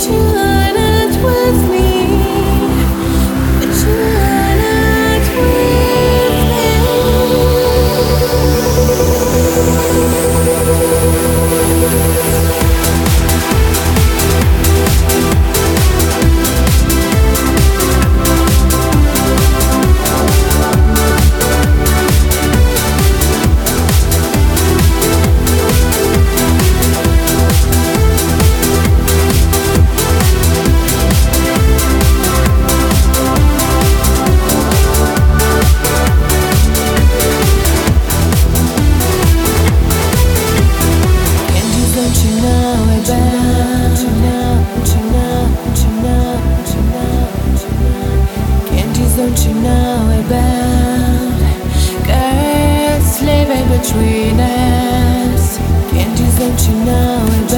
Chưa don't you know about girls living between us? Candies, don't you know